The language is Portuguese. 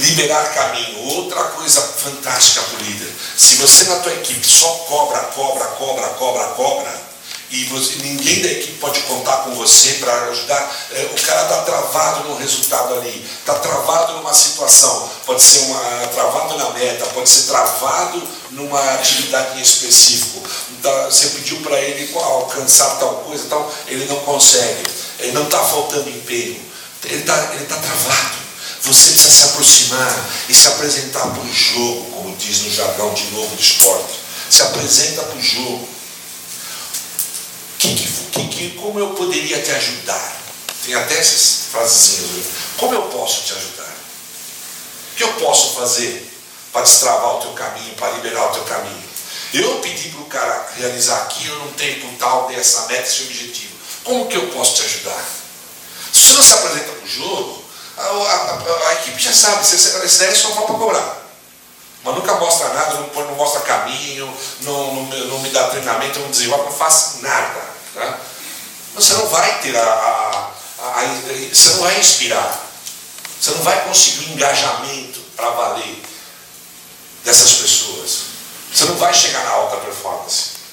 liberar caminho. Outra coisa fantástica para o líder. Se você na tua equipe só cobra, cobra, cobra, cobra, cobra, e você, ninguém da equipe pode contar com você para ajudar. É, o cara está travado no resultado ali, está travado numa situação, pode ser uma, travado na meta, pode ser travado numa atividade em específico. Então, você pediu para ele alcançar tal coisa, tal, ele não consegue, ele não está faltando empenho, ele está ele tá travado. Você precisa se aproximar e se apresentar para o jogo, como diz no jargão de novo do esporte. Se apresenta para o jogo que, que, que, como eu poderia te ajudar? Tem até essas frasezinhas. Como eu posso te ajudar? O que eu posso fazer para destravar o teu caminho, para liberar o teu caminho? Eu pedi para o cara realizar aquilo num tempo tal, dessa meta, esse objetivo. Como que eu posso te ajudar? Se você não se apresenta para o jogo, a, a, equipe já sabe, se essa ideia só para cobrar. Mas nunca mostra nada, não, não mostra caminho, não, não, não, me dá treinamento, não desenvolve, não faz nada. Tá? Você não vai ter a, a, a, Você não vai inspirar. Você não vai conseguir engajamento para valer dessas pessoas. Você não vai chegar na alta performance.